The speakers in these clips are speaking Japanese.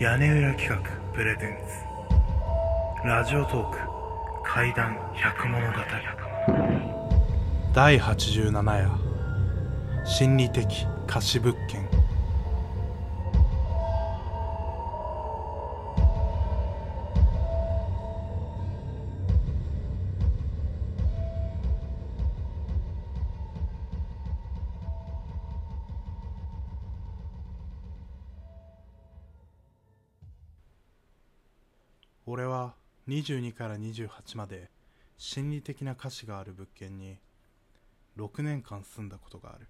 屋根裏企画プレゼンツ。ラジオトーク怪談百物語。第87夜。心理的貸し物件。俺は22から28まで心理的な貸しがある物件に6年間住んだことがある。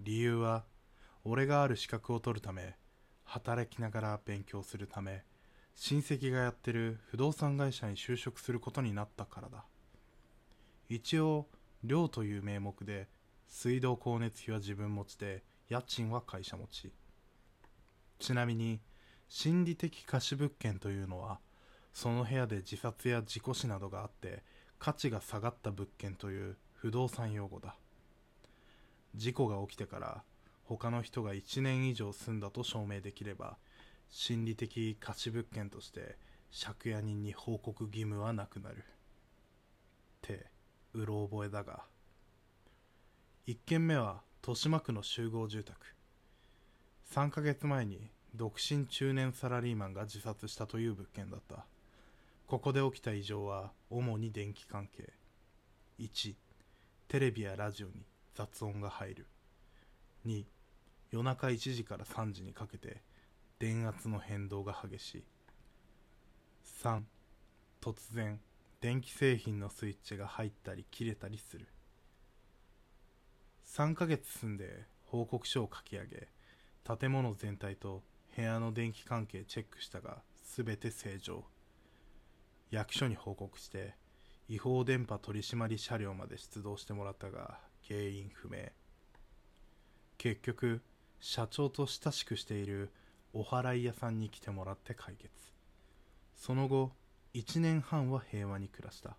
理由は俺がある資格を取るため働きながら勉強するため親戚がやってる不動産会社に就職することになったからだ。一応寮という名目で水道光熱費は自分持ちで家賃は会社持ち。ちなみに心理的貸し物件というのはその部屋で自殺や事故死などがあって価値が下がった物件という不動産用語だ。事故が起きてから他の人が1年以上住んだと証明できれば心理的貸し物件として借家人に報告義務はなくなる。ってうろ覚えだが。1軒目は豊島区の集合住宅。3ヶ月前に独身中年サラリーマンが自殺したという物件だった。ここで起きた異常は主に電気関係。1テレビやラジオに雑音が入る。2夜中1時から3時にかけて電圧の変動が激しい。3突然電気製品のスイッチが入ったり切れたりする。3ヶ月住んで報告書を書き上げ建物全体と部屋の電気関係チェックしたが全て正常。役所に報告して違法電波取締車両まで出動してもらったが原因不明。結局社長と親しくしているお祓い屋さんに来てもらって解決。その後1年半は平和に暮らした。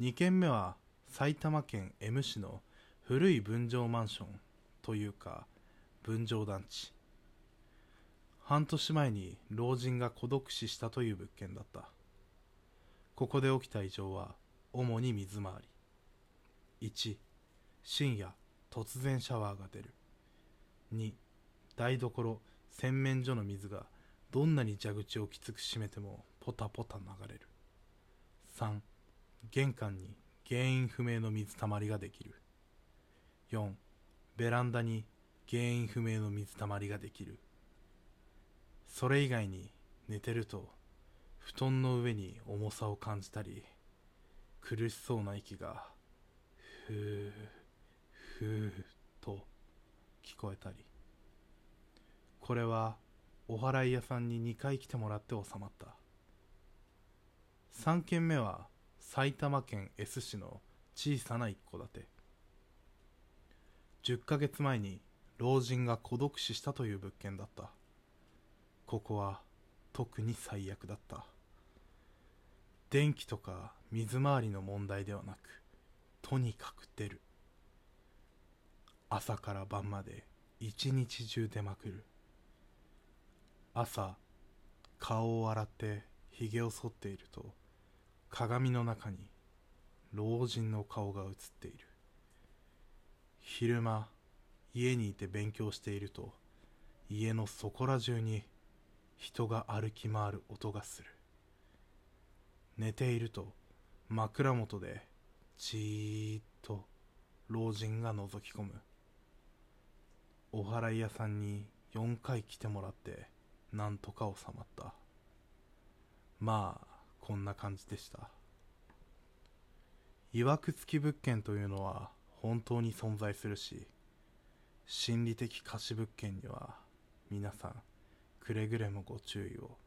2軒目は埼玉県 M 市の古い分譲マンションというか分譲団地。半年前に老人が孤独死したという物件だった。ここで起きた異常は主に水回り。1深夜突然シャワーが出る。2台所洗面所の水がどんなに蛇口をきつく閉めてもポタポタ流れる。3玄関に原因不明の水たまりができる。4ベランダに原因不明の水たまりができる。それ以外に寝てると布団の上に重さを感じたり苦しそうな息がふーふーと聞こえたり。これはお祓い屋さんに2回来てもらって収まった。3軒目は埼玉県 S 市の小さな一戸建て。10ヶ月前に老人が孤独死したという物件だった。ここは特に最悪だった。電気とか水回りの問題ではなくとにかく出る。朝から晩まで一日中出まくる。朝顔を洗ってひげを剃っていると鏡の中に老人の顔が映っている。昼間家にいて勉強していると家のそこら中に人が歩き回る音がする。寝ていると枕元でじーっと老人が覗き込む。お祓い屋さんに4回来てもらってなんとか収まった。まあこんな感じでした。いわくつき物件というのは本当に存在するし心理的貸し物件には皆さんくれぐれもご注意を。